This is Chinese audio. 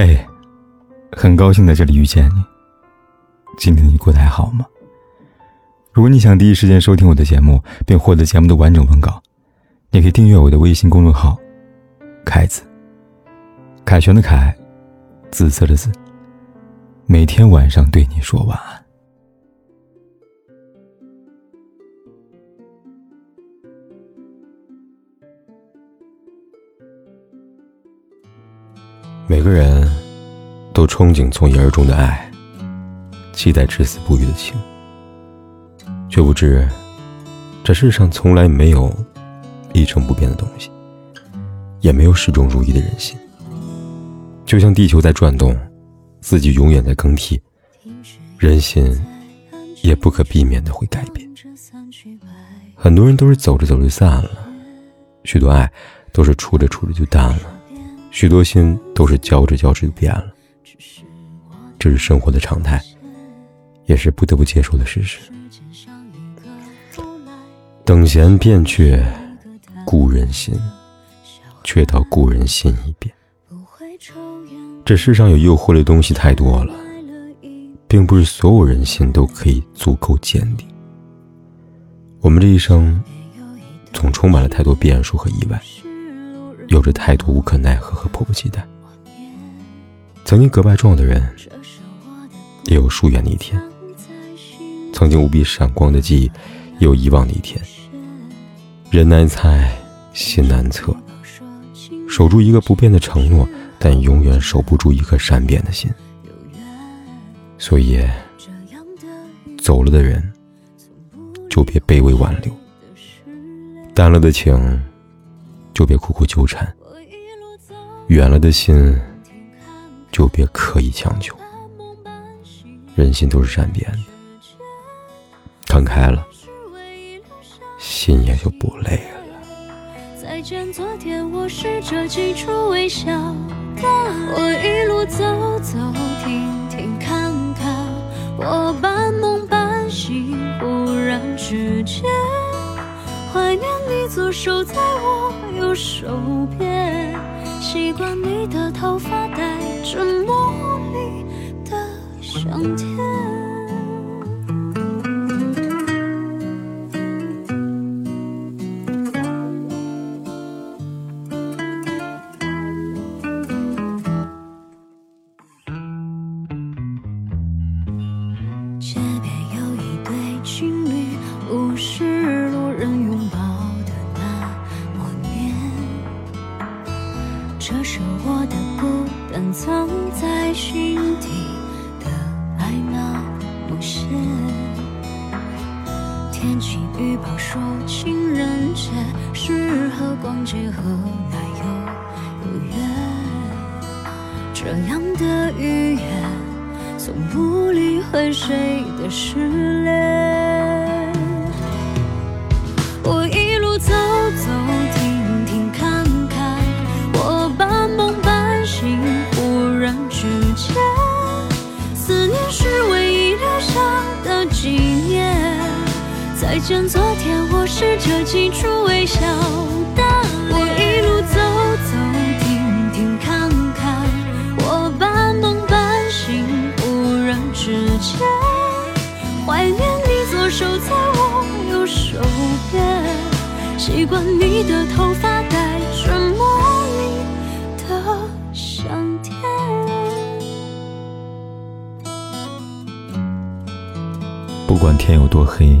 嘿，很高兴在这里遇见你。今天你过得还好吗？如果你想第一时间收听我的节目，并获得节目的完整文稿，你可以订阅我的微信公众号“凯子”。凯旋的凯，紫色的紫。每天晚上对你说晚安。每个人都憧憬从一而终的爱，期待至死不渝的情，却不知这世上从来没有一成不变的东西，也没有始终如一的人心。就像地球在转动，四季永远在更替，人心也不可避免的会改变。很多人都是走着走着散了，许多爱都是处着处着就淡了。许多心都是交织交织就变了，这是生活的常态，也是不得不接受的事实。等闲变却故人心，却道故人心已变。这世上有诱惑的东西太多了，并不是所有人心都可以足够坚定。我们这一生，总充满了太多变数和意外。有着太多无可奈何和迫不及待。曾经格外重要的人，也有疏远的一天；曾经无比闪光的记忆，也有遗忘的一天。人难猜，心难测，守住一个不变的承诺，但永远守不住一颗善变的心。所以，走了的人，就别卑微挽留；淡了的情。就别苦苦纠缠，远了的心就别刻意强求。人心都是善变的，看开了，心也就不累了。再见昨天，我试着挤出微笑的我，一路走走停停看看，我半梦半醒，忽然之间。怀念你左手在我右手边，习惯你的头发带着茉莉的香甜。藏在心底的爱那么些。天气预报说情人节适合逛街和奶油有约，这样的语言从不理会谁的失恋。我一路走走。再见昨天，我试着记住微笑的我，一路走走停停看看，我半梦半醒，忽然之间怀念你左手在我右手边，习惯你的头发带着茉莉的香甜。不管天有多黑。